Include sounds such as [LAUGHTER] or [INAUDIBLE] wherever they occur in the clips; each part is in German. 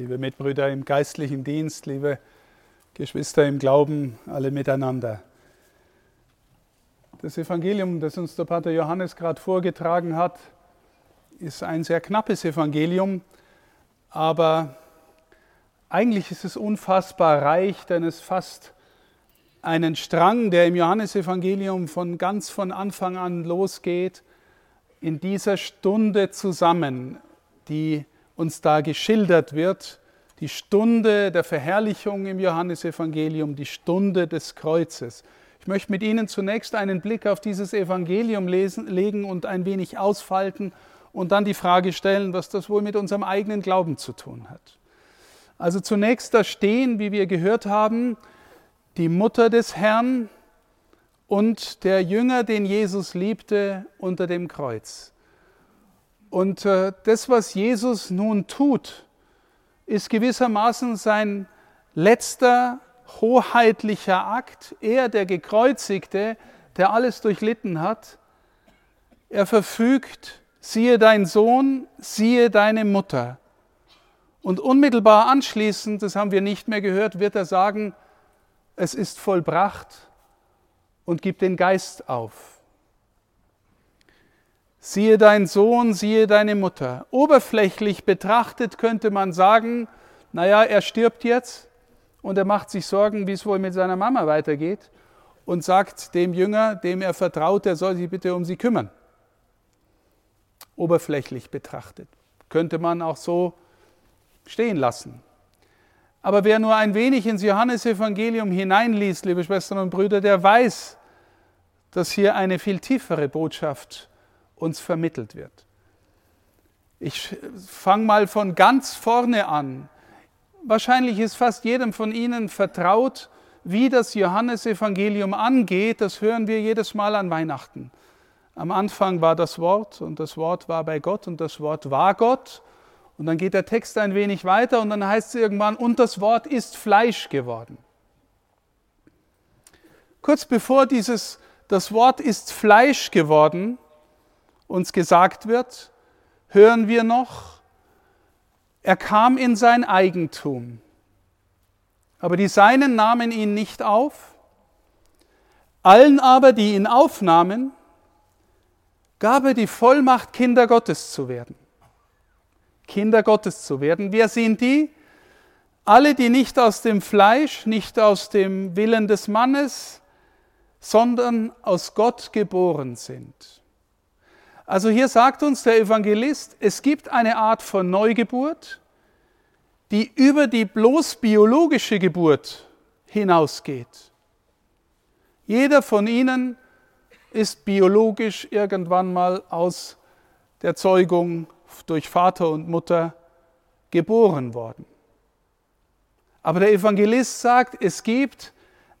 liebe Mitbrüder im geistlichen Dienst, liebe Geschwister im Glauben, alle miteinander. Das Evangelium, das uns der Pater Johannes gerade vorgetragen hat, ist ein sehr knappes Evangelium, aber eigentlich ist es unfassbar reich, denn es fasst einen Strang, der im Johannesevangelium von ganz von Anfang an losgeht, in dieser Stunde zusammen, die uns da geschildert wird, die Stunde der Verherrlichung im Johannesevangelium, die Stunde des Kreuzes. Ich möchte mit Ihnen zunächst einen Blick auf dieses Evangelium lesen, legen und ein wenig ausfalten und dann die Frage stellen, was das wohl mit unserem eigenen Glauben zu tun hat. Also zunächst da stehen, wie wir gehört haben, die Mutter des Herrn und der Jünger, den Jesus liebte, unter dem Kreuz. Und äh, das, was Jesus nun tut, ist gewissermaßen sein letzter hoheitlicher Akt. Er, der Gekreuzigte, der alles durchlitten hat, er verfügt, siehe dein Sohn, siehe deine Mutter. Und unmittelbar anschließend, das haben wir nicht mehr gehört, wird er sagen, es ist vollbracht und gibt den Geist auf. Siehe dein Sohn, siehe deine Mutter. Oberflächlich betrachtet könnte man sagen, naja, er stirbt jetzt und er macht sich Sorgen, wie es wohl mit seiner Mama weitergeht und sagt dem Jünger, dem er vertraut, er soll sich bitte um sie kümmern. Oberflächlich betrachtet. Könnte man auch so stehen lassen. Aber wer nur ein wenig ins Johannesevangelium hineinliest, liebe Schwestern und Brüder, der weiß, dass hier eine viel tiefere Botschaft uns vermittelt wird. Ich fange mal von ganz vorne an. Wahrscheinlich ist fast jedem von Ihnen vertraut, wie das Johannesevangelium angeht. Das hören wir jedes Mal an Weihnachten. Am Anfang war das Wort und das Wort war bei Gott und das Wort war Gott. Und dann geht der Text ein wenig weiter und dann heißt es irgendwann, und das Wort ist Fleisch geworden. Kurz bevor dieses, das Wort ist Fleisch geworden, uns gesagt wird, hören wir noch, er kam in sein Eigentum, aber die Seinen nahmen ihn nicht auf, allen aber, die ihn aufnahmen, gab er die Vollmacht, Kinder Gottes zu werden. Kinder Gottes zu werden. Wer sind die? Alle, die nicht aus dem Fleisch, nicht aus dem Willen des Mannes, sondern aus Gott geboren sind. Also hier sagt uns der Evangelist, es gibt eine Art von Neugeburt, die über die bloß biologische Geburt hinausgeht. Jeder von ihnen ist biologisch irgendwann mal aus der Zeugung durch Vater und Mutter geboren worden. Aber der Evangelist sagt, es gibt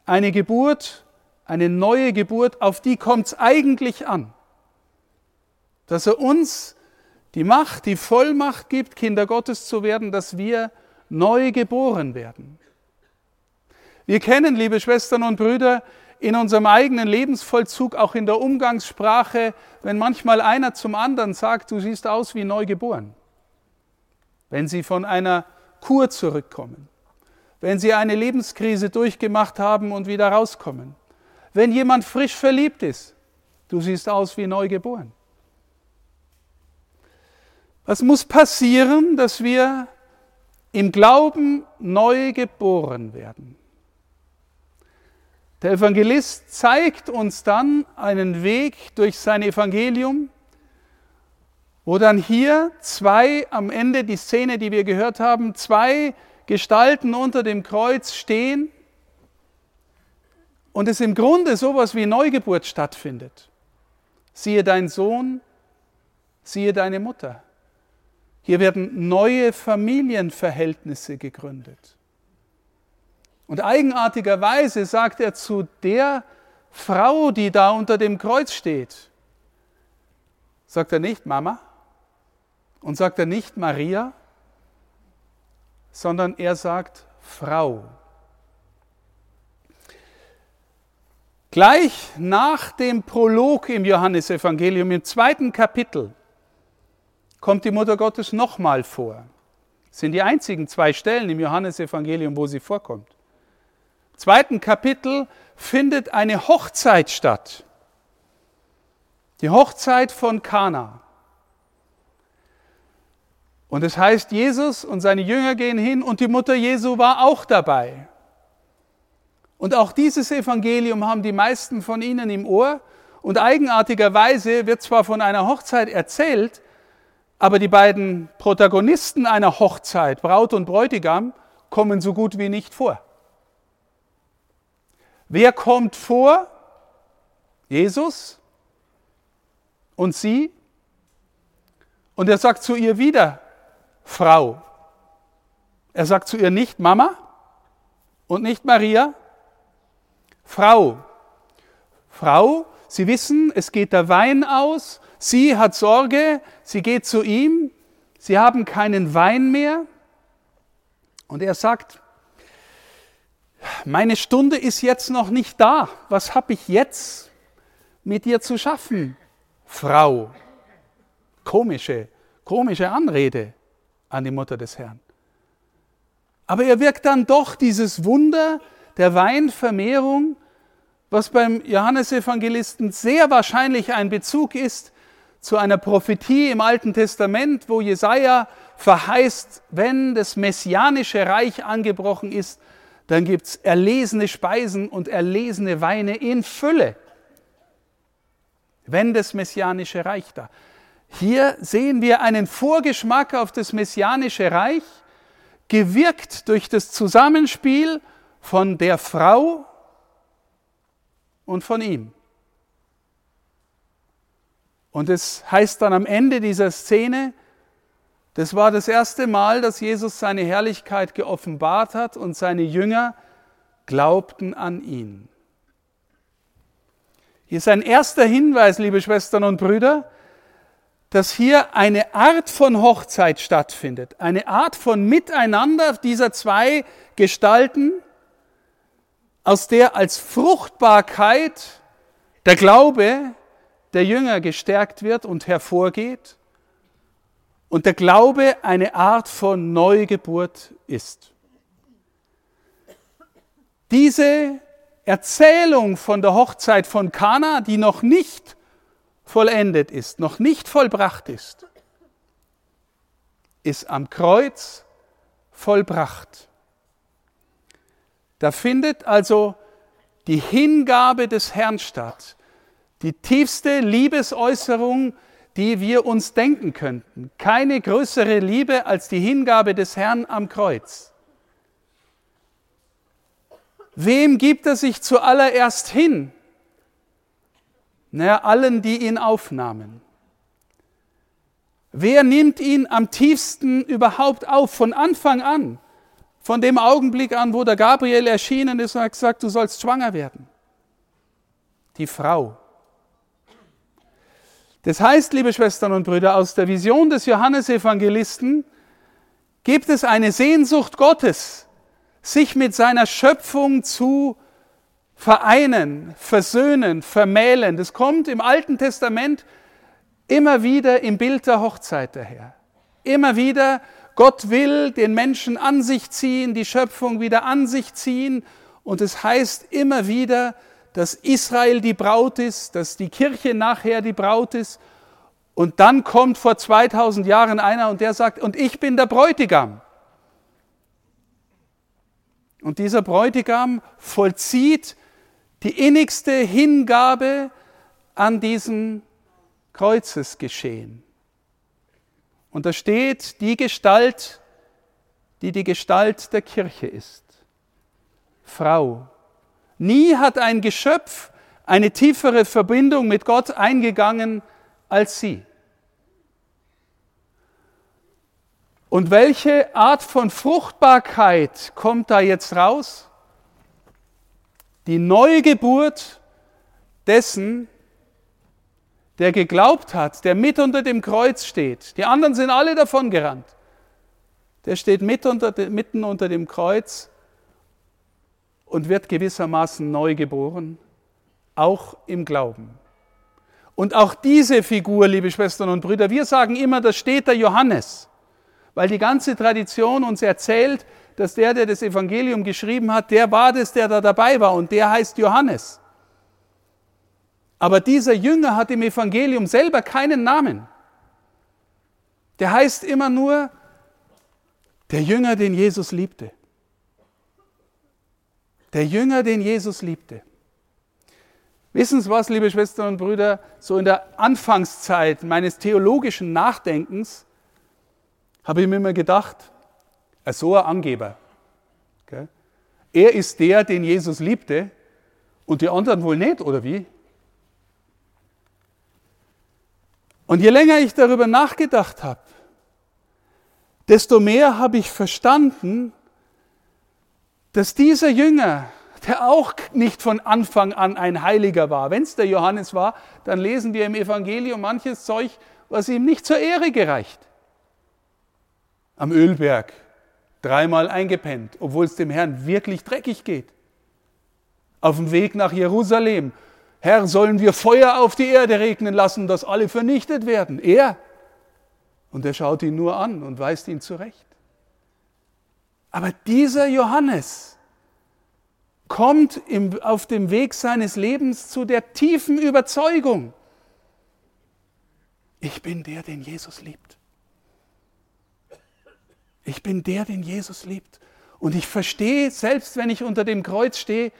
eine Geburt, eine neue Geburt, auf die kommt es eigentlich an dass er uns die Macht, die Vollmacht gibt, Kinder Gottes zu werden, dass wir neu geboren werden. Wir kennen, liebe Schwestern und Brüder, in unserem eigenen Lebensvollzug, auch in der Umgangssprache, wenn manchmal einer zum anderen sagt, du siehst aus wie neu geboren. Wenn sie von einer Kur zurückkommen, wenn sie eine Lebenskrise durchgemacht haben und wieder rauskommen, wenn jemand frisch verliebt ist, du siehst aus wie neu geboren. Was muss passieren, dass wir im Glauben neu geboren werden? Der Evangelist zeigt uns dann einen Weg durch sein Evangelium, wo dann hier zwei, am Ende die Szene, die wir gehört haben, zwei Gestalten unter dem Kreuz stehen und es im Grunde sowas wie Neugeburt stattfindet. Siehe dein Sohn, siehe deine Mutter. Hier werden neue Familienverhältnisse gegründet. Und eigenartigerweise sagt er zu der Frau, die da unter dem Kreuz steht, sagt er nicht Mama und sagt er nicht Maria, sondern er sagt Frau. Gleich nach dem Prolog im Johannesevangelium im zweiten Kapitel kommt die Mutter Gottes nochmal vor. Das sind die einzigen zwei Stellen im Johannesevangelium, wo sie vorkommt. Im zweiten Kapitel findet eine Hochzeit statt. Die Hochzeit von Kana. Und es heißt, Jesus und seine Jünger gehen hin und die Mutter Jesu war auch dabei. Und auch dieses Evangelium haben die meisten von Ihnen im Ohr. Und eigenartigerweise wird zwar von einer Hochzeit erzählt, aber die beiden Protagonisten einer Hochzeit, Braut und Bräutigam, kommen so gut wie nicht vor. Wer kommt vor? Jesus und sie. Und er sagt zu ihr wieder, Frau. Er sagt zu ihr nicht Mama und nicht Maria, Frau. Frau, Sie wissen, es geht der Wein aus, sie hat Sorge, sie geht zu ihm, sie haben keinen Wein mehr. Und er sagt, meine Stunde ist jetzt noch nicht da. Was habe ich jetzt mit dir zu schaffen, Frau? Komische, komische Anrede an die Mutter des Herrn. Aber er wirkt dann doch dieses Wunder der Weinvermehrung, was beim Johannesevangelisten sehr wahrscheinlich ein Bezug ist zu einer Prophetie im Alten Testament, wo Jesaja verheißt, wenn das messianische Reich angebrochen ist, dann gibt es erlesene Speisen und erlesene Weine in Fülle. Wenn das messianische Reich da. Hier sehen wir einen Vorgeschmack auf das messianische Reich, gewirkt durch das Zusammenspiel von der Frau und von ihm. Und es heißt dann am Ende dieser Szene, das war das erste Mal, dass Jesus seine Herrlichkeit geoffenbart hat und seine Jünger glaubten an ihn. Hier ist ein erster Hinweis, liebe Schwestern und Brüder, dass hier eine Art von Hochzeit stattfindet, eine Art von Miteinander dieser zwei Gestalten, aus der als Fruchtbarkeit der Glaube der Jünger gestärkt wird und hervorgeht und der Glaube eine Art von Neugeburt ist. Diese Erzählung von der Hochzeit von Kana, die noch nicht vollendet ist, noch nicht vollbracht ist, ist am Kreuz vollbracht. Da findet also die Hingabe des Herrn statt, die tiefste Liebesäußerung, die wir uns denken könnten. Keine größere Liebe als die Hingabe des Herrn am Kreuz. Wem gibt er sich zuallererst hin? Naja, allen, die ihn aufnahmen. Wer nimmt ihn am tiefsten überhaupt auf von Anfang an? Von dem Augenblick an, wo der Gabriel erschienen ist und hat gesagt, du sollst schwanger werden. Die Frau. Das heißt, liebe Schwestern und Brüder, aus der Vision des Johannesevangelisten gibt es eine Sehnsucht Gottes, sich mit seiner Schöpfung zu vereinen, versöhnen, vermählen. Das kommt im Alten Testament immer wieder im Bild der Hochzeit daher. Immer wieder, Gott will den Menschen an sich ziehen, die Schöpfung wieder an sich ziehen. Und es heißt immer wieder, dass Israel die Braut ist, dass die Kirche nachher die Braut ist. Und dann kommt vor 2000 Jahren einer und der sagt, und ich bin der Bräutigam. Und dieser Bräutigam vollzieht die innigste Hingabe an diesem Kreuzesgeschehen. Und da steht die Gestalt, die die Gestalt der Kirche ist. Frau. Nie hat ein Geschöpf eine tiefere Verbindung mit Gott eingegangen als sie. Und welche Art von Fruchtbarkeit kommt da jetzt raus? die Neugeburt dessen, der geglaubt hat, der mit unter dem Kreuz steht. Die anderen sind alle davon gerannt. Der steht mit unter, mitten unter dem Kreuz und wird gewissermaßen neu geboren, auch im Glauben. Und auch diese Figur, liebe Schwestern und Brüder, wir sagen immer, da steht der Johannes. Weil die ganze Tradition uns erzählt, dass der, der das Evangelium geschrieben hat, der war das, der da dabei war und der heißt Johannes. Aber dieser Jünger hat im Evangelium selber keinen Namen. Der heißt immer nur der Jünger, den Jesus liebte. Der Jünger, den Jesus liebte. Wissen Sie was, liebe Schwestern und Brüder, so in der Anfangszeit meines theologischen Nachdenkens habe ich mir immer gedacht, so ein Angeber. Er ist der, den Jesus liebte und die anderen wohl nicht, oder wie? Und je länger ich darüber nachgedacht habe, desto mehr habe ich verstanden, dass dieser Jünger, der auch nicht von Anfang an ein Heiliger war, wenn es der Johannes war, dann lesen wir im Evangelium manches Zeug, was ihm nicht zur Ehre gereicht. Am Ölberg, dreimal eingepennt, obwohl es dem Herrn wirklich dreckig geht. Auf dem Weg nach Jerusalem, Herr, sollen wir Feuer auf die Erde regnen lassen, dass alle vernichtet werden? Er. Und er schaut ihn nur an und weist ihn zurecht. Aber dieser Johannes kommt im, auf dem Weg seines Lebens zu der tiefen Überzeugung, ich bin der, den Jesus liebt. Ich bin der, den Jesus liebt. Und ich verstehe, selbst wenn ich unter dem Kreuz stehe,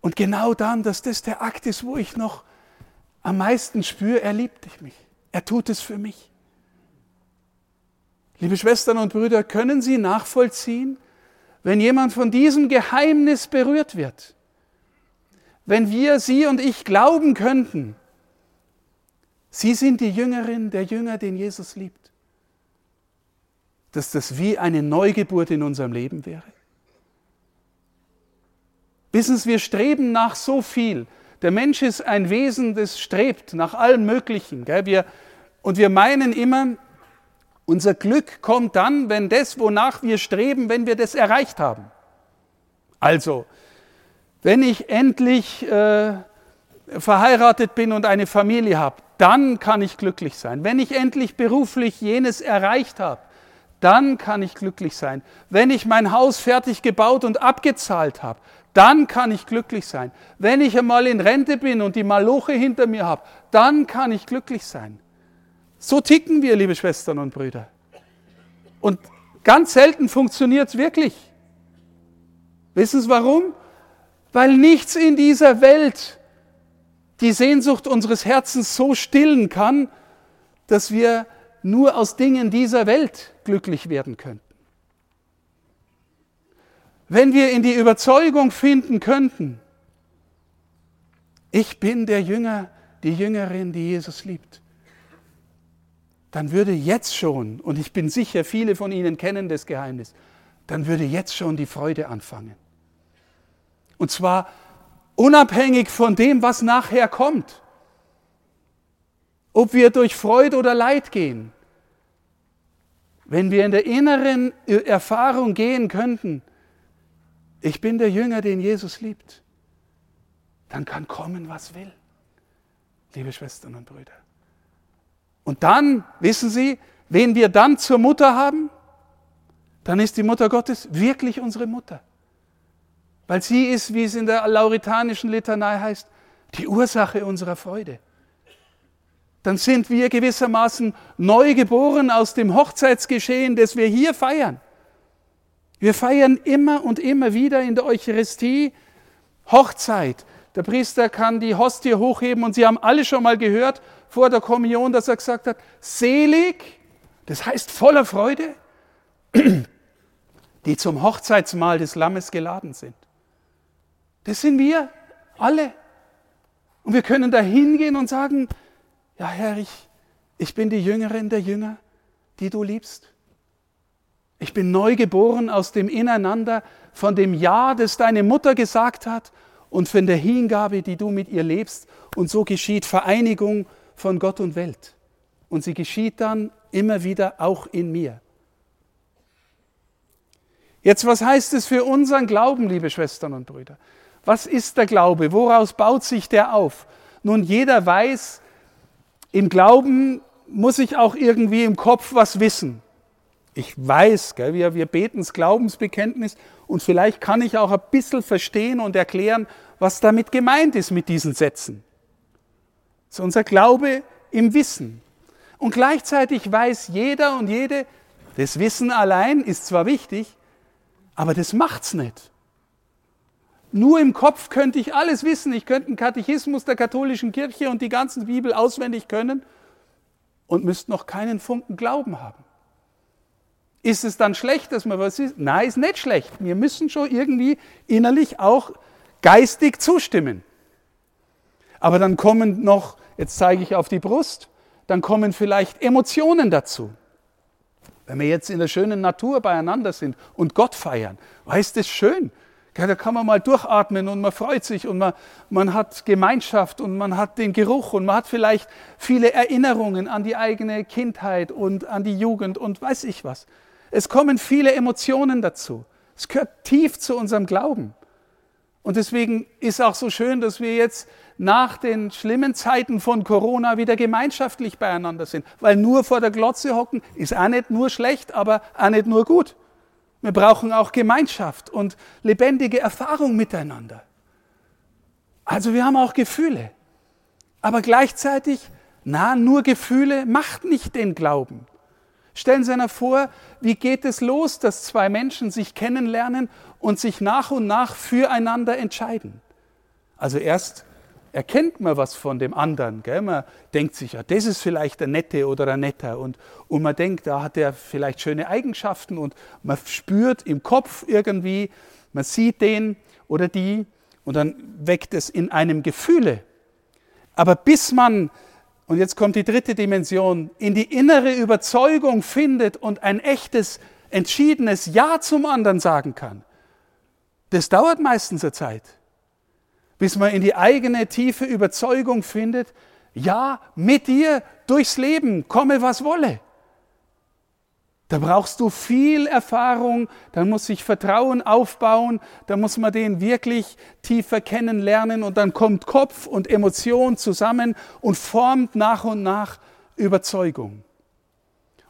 und genau dann, dass das der Akt ist, wo ich noch am meisten spüre, er liebt mich. Er tut es für mich. Liebe Schwestern und Brüder, können Sie nachvollziehen, wenn jemand von diesem Geheimnis berührt wird? Wenn wir, Sie und ich glauben könnten, Sie sind die Jüngerin, der Jünger, den Jesus liebt, dass das wie eine Neugeburt in unserem Leben wäre? Wissen Sie, wir streben nach so viel. Der Mensch ist ein Wesen, das strebt nach allem Möglichen. Gell? Wir, und wir meinen immer, unser Glück kommt dann, wenn das, wonach wir streben, wenn wir das erreicht haben. Also, wenn ich endlich äh, verheiratet bin und eine Familie habe, dann kann ich glücklich sein. Wenn ich endlich beruflich jenes erreicht habe, dann kann ich glücklich sein. Wenn ich mein Haus fertig gebaut und abgezahlt habe, dann kann ich glücklich sein. Wenn ich einmal in Rente bin und die Maloche hinter mir habe, dann kann ich glücklich sein. So ticken wir, liebe Schwestern und Brüder. Und ganz selten funktioniert es wirklich. Wissen Sie warum? Weil nichts in dieser Welt die Sehnsucht unseres Herzens so stillen kann, dass wir nur aus Dingen dieser Welt glücklich werden könnten. Wenn wir in die Überzeugung finden könnten, ich bin der Jünger, die Jüngerin, die Jesus liebt, dann würde jetzt schon, und ich bin sicher, viele von Ihnen kennen das Geheimnis, dann würde jetzt schon die Freude anfangen. Und zwar unabhängig von dem, was nachher kommt. Ob wir durch Freude oder Leid gehen. Wenn wir in der inneren Erfahrung gehen könnten, ich bin der Jünger, den Jesus liebt, dann kann kommen, was will, liebe Schwestern und Brüder. Und dann, wissen Sie, wen wir dann zur Mutter haben, dann ist die Mutter Gottes wirklich unsere Mutter. Weil sie ist, wie es in der lauritanischen Litanei heißt, die Ursache unserer Freude. Dann sind wir gewissermaßen neu geboren aus dem Hochzeitsgeschehen, das wir hier feiern. Wir feiern immer und immer wieder in der Eucharistie Hochzeit. Der Priester kann die Hostie hochheben und Sie haben alle schon mal gehört vor der Kommunion, dass er gesagt hat, selig, das heißt voller Freude, [CLEARS THROAT] die zum Hochzeitsmahl des Lammes geladen sind. Das sind wir alle. Und wir können da hingehen und sagen, ja Herr, ich, ich bin die Jüngerin der Jünger, die du liebst. Ich bin neu geboren aus dem Ineinander, von dem Ja, das deine Mutter gesagt hat und von der Hingabe, die du mit ihr lebst. Und so geschieht Vereinigung von Gott und Welt. Und sie geschieht dann immer wieder auch in mir. Jetzt, was heißt es für unseren Glauben, liebe Schwestern und Brüder? Was ist der Glaube? Woraus baut sich der auf? Nun, jeder weiß, im Glauben muss ich auch irgendwie im Kopf was wissen. Ich weiß, gell, wir, wir beten das Glaubensbekenntnis und vielleicht kann ich auch ein bisschen verstehen und erklären, was damit gemeint ist mit diesen Sätzen. Das ist unser Glaube im Wissen. Und gleichzeitig weiß jeder und jede, das Wissen allein ist zwar wichtig, aber das macht's nicht. Nur im Kopf könnte ich alles wissen. Ich könnte einen Katechismus der katholischen Kirche und die ganze Bibel auswendig können und müsste noch keinen Funken Glauben haben. Ist es dann schlecht, dass man was ist? Nein, ist nicht schlecht. Wir müssen schon irgendwie innerlich auch geistig zustimmen. Aber dann kommen noch, jetzt zeige ich auf die Brust, dann kommen vielleicht Emotionen dazu. Wenn wir jetzt in der schönen Natur beieinander sind und Gott feiern, weißt das schön. Da kann man mal durchatmen und man freut sich und man, man hat Gemeinschaft und man hat den Geruch und man hat vielleicht viele Erinnerungen an die eigene Kindheit und an die Jugend und weiß ich was. Es kommen viele Emotionen dazu. Es gehört tief zu unserem Glauben. Und deswegen ist auch so schön, dass wir jetzt nach den schlimmen Zeiten von Corona wieder gemeinschaftlich beieinander sind. Weil nur vor der Glotze hocken ist auch nicht nur schlecht, aber auch nicht nur gut. Wir brauchen auch Gemeinschaft und lebendige Erfahrung miteinander. Also wir haben auch Gefühle. Aber gleichzeitig, na, nur Gefühle macht nicht den Glauben. Stellen Sie sich vor, wie geht es los, dass zwei Menschen sich kennenlernen und sich nach und nach füreinander entscheiden. Also erst erkennt man was von dem anderen. Gell? Man denkt sich, ja, das ist vielleicht der Nette oder der Netter. Und, und man denkt, da hat er vielleicht schöne Eigenschaften und man spürt im Kopf irgendwie, man sieht den oder die und dann weckt es in einem Gefühle. Aber bis man und jetzt kommt die dritte Dimension, in die innere Überzeugung findet und ein echtes, entschiedenes Ja zum anderen sagen kann. Das dauert meistens eine Zeit, bis man in die eigene tiefe Überzeugung findet, ja, mit dir durchs Leben, komme was wolle. Da brauchst du viel Erfahrung, da muss sich Vertrauen aufbauen, da muss man den wirklich tiefer kennenlernen und dann kommt Kopf und Emotion zusammen und formt nach und nach Überzeugung.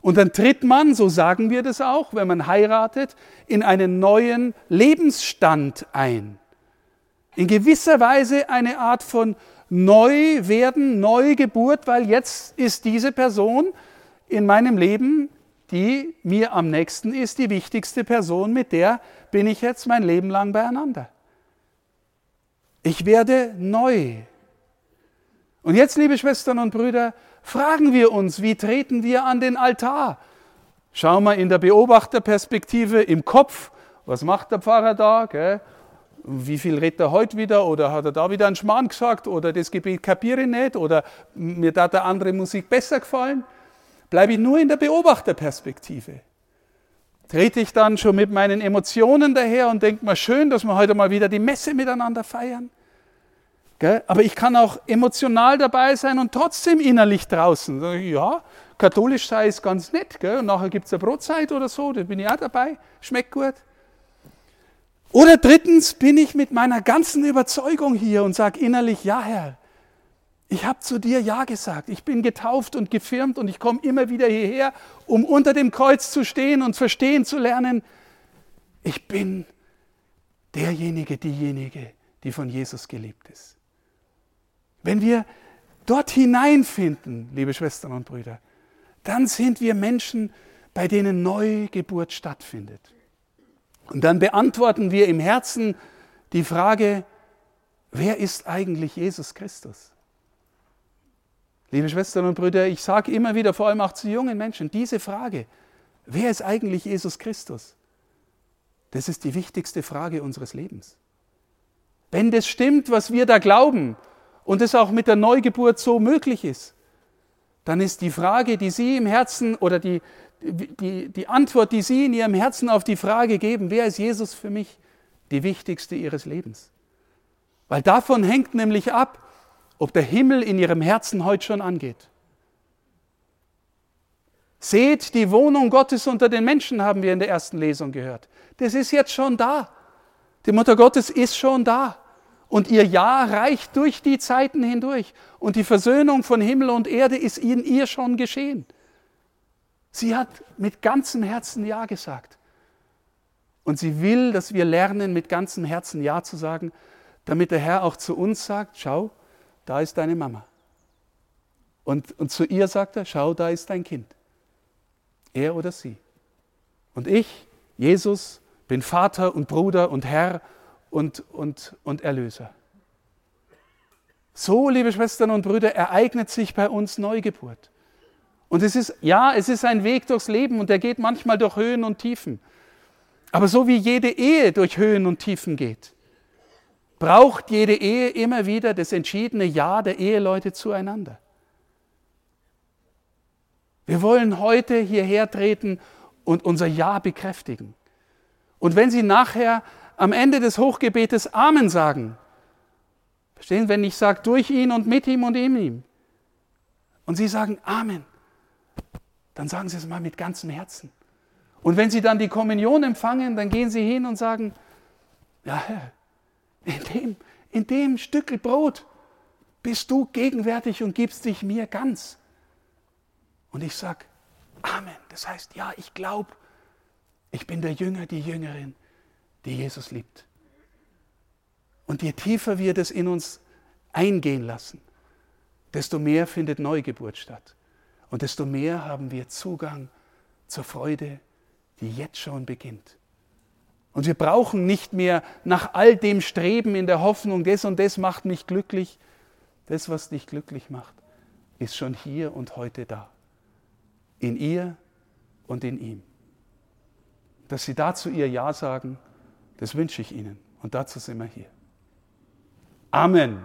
Und dann tritt man, so sagen wir das auch, wenn man heiratet, in einen neuen Lebensstand ein. In gewisser Weise eine Art von Neuwerden, Neugeburt, weil jetzt ist diese Person in meinem Leben die mir am nächsten ist, die wichtigste Person, mit der bin ich jetzt mein Leben lang beieinander. Ich werde neu. Und jetzt, liebe Schwestern und Brüder, fragen wir uns, wie treten wir an den Altar? Schauen wir in der Beobachterperspektive im Kopf, was macht der Pfarrer da? Gell? Wie viel redet er heute wieder? Oder hat er da wieder einen Schmarrn gesagt? Oder das Gebet kapiere ich nicht? Oder mir hat der andere Musik besser gefallen? Bleibe ich nur in der Beobachterperspektive. Trete ich dann schon mit meinen Emotionen daher und denke mal, schön, dass wir heute mal wieder die Messe miteinander feiern. Aber ich kann auch emotional dabei sein und trotzdem innerlich draußen. Ja, katholisch sei es ganz nett. Gell? Und nachher gibt es eine Brotzeit oder so, da bin ich auch dabei. Schmeckt gut. Oder drittens bin ich mit meiner ganzen Überzeugung hier und sage innerlich, ja Herr, ich habe zu dir Ja gesagt. Ich bin getauft und gefirmt und ich komme immer wieder hierher, um unter dem Kreuz zu stehen und verstehen zu lernen. Ich bin derjenige, diejenige, die von Jesus geliebt ist. Wenn wir dort hineinfinden, liebe Schwestern und Brüder, dann sind wir Menschen, bei denen Neugeburt stattfindet. Und dann beantworten wir im Herzen die Frage, wer ist eigentlich Jesus Christus? Liebe Schwestern und Brüder, ich sage immer wieder, vor allem auch zu jungen Menschen, diese Frage, wer ist eigentlich Jesus Christus? Das ist die wichtigste Frage unseres Lebens. Wenn das stimmt, was wir da glauben und es auch mit der Neugeburt so möglich ist, dann ist die Frage, die Sie im Herzen oder die, die, die Antwort, die Sie in Ihrem Herzen auf die Frage geben, wer ist Jesus für mich, die wichtigste Ihres Lebens. Weil davon hängt nämlich ab, ob der Himmel in ihrem Herzen heute schon angeht. Seht, die Wohnung Gottes unter den Menschen, haben wir in der ersten Lesung gehört. Das ist jetzt schon da. Die Mutter Gottes ist schon da. Und ihr Ja reicht durch die Zeiten hindurch. Und die Versöhnung von Himmel und Erde ist in ihr schon geschehen. Sie hat mit ganzem Herzen Ja gesagt. Und sie will, dass wir lernen, mit ganzem Herzen Ja zu sagen, damit der Herr auch zu uns sagt, schau, da ist deine Mama. Und, und zu ihr sagt er, schau, da ist dein Kind. Er oder sie. Und ich, Jesus, bin Vater und Bruder und Herr und, und, und Erlöser. So, liebe Schwestern und Brüder, ereignet sich bei uns Neugeburt. Und es ist, ja, es ist ein Weg durchs Leben und der geht manchmal durch Höhen und Tiefen. Aber so wie jede Ehe durch Höhen und Tiefen geht, braucht jede Ehe immer wieder das entschiedene Ja der Eheleute zueinander. Wir wollen heute hierher treten und unser Ja bekräftigen. Und wenn Sie nachher am Ende des Hochgebetes Amen sagen, verstehen, wenn ich sage durch ihn und mit ihm und in ihm, und Sie sagen Amen, dann sagen Sie es mal mit ganzem Herzen. Und wenn Sie dann die Kommunion empfangen, dann gehen Sie hin und sagen, ja Herr, in dem, in dem Stückel Brot bist du gegenwärtig und gibst dich mir ganz. Und ich sage, Amen. Das heißt, ja, ich glaube, ich bin der Jünger, die Jüngerin, die Jesus liebt. Und je tiefer wir das in uns eingehen lassen, desto mehr findet Neugeburt statt. Und desto mehr haben wir Zugang zur Freude, die jetzt schon beginnt. Und wir brauchen nicht mehr nach all dem Streben in der Hoffnung, das und das macht mich glücklich. Das, was dich glücklich macht, ist schon hier und heute da. In ihr und in ihm. Dass Sie dazu Ihr Ja sagen, das wünsche ich Ihnen. Und dazu sind wir hier. Amen.